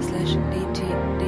slash dt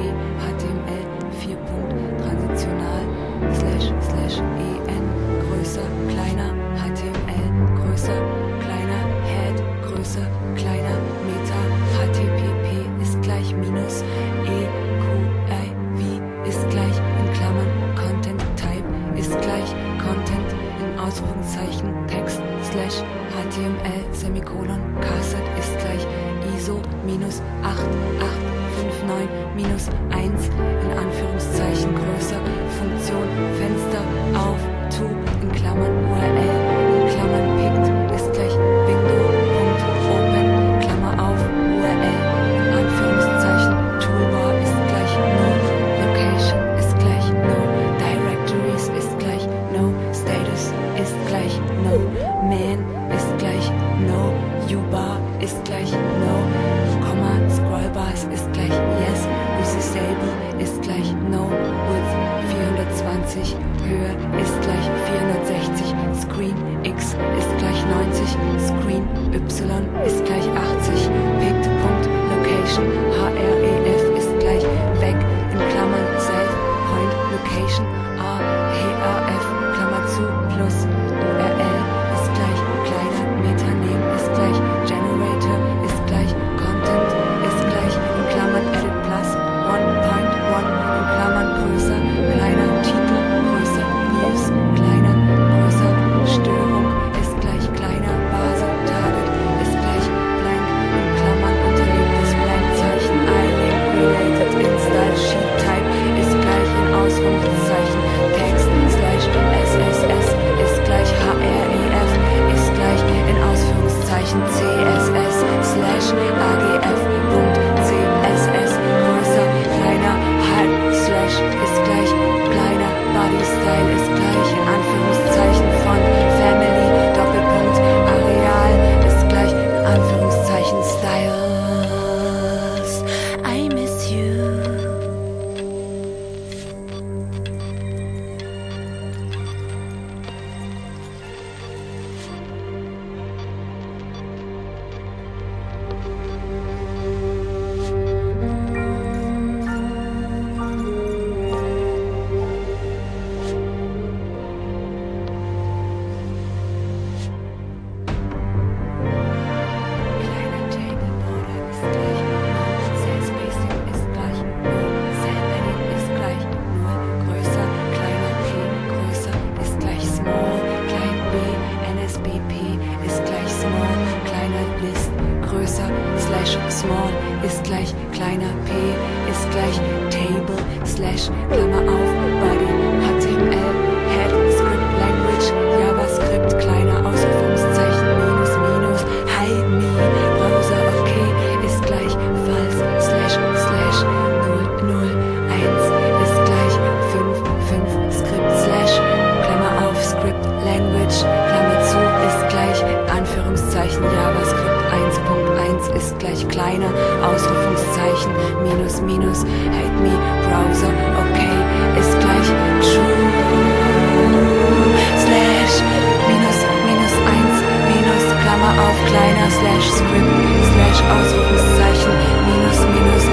Y ist gleich 80. Picked. Location. Zeichen, minus, minus, hate me, Browser, okay, ist gleich true. Slash, minus, minus eins, minus, Klammer auf, kleiner, slash, script, slash, Ausrufungszeichen, minus, minus,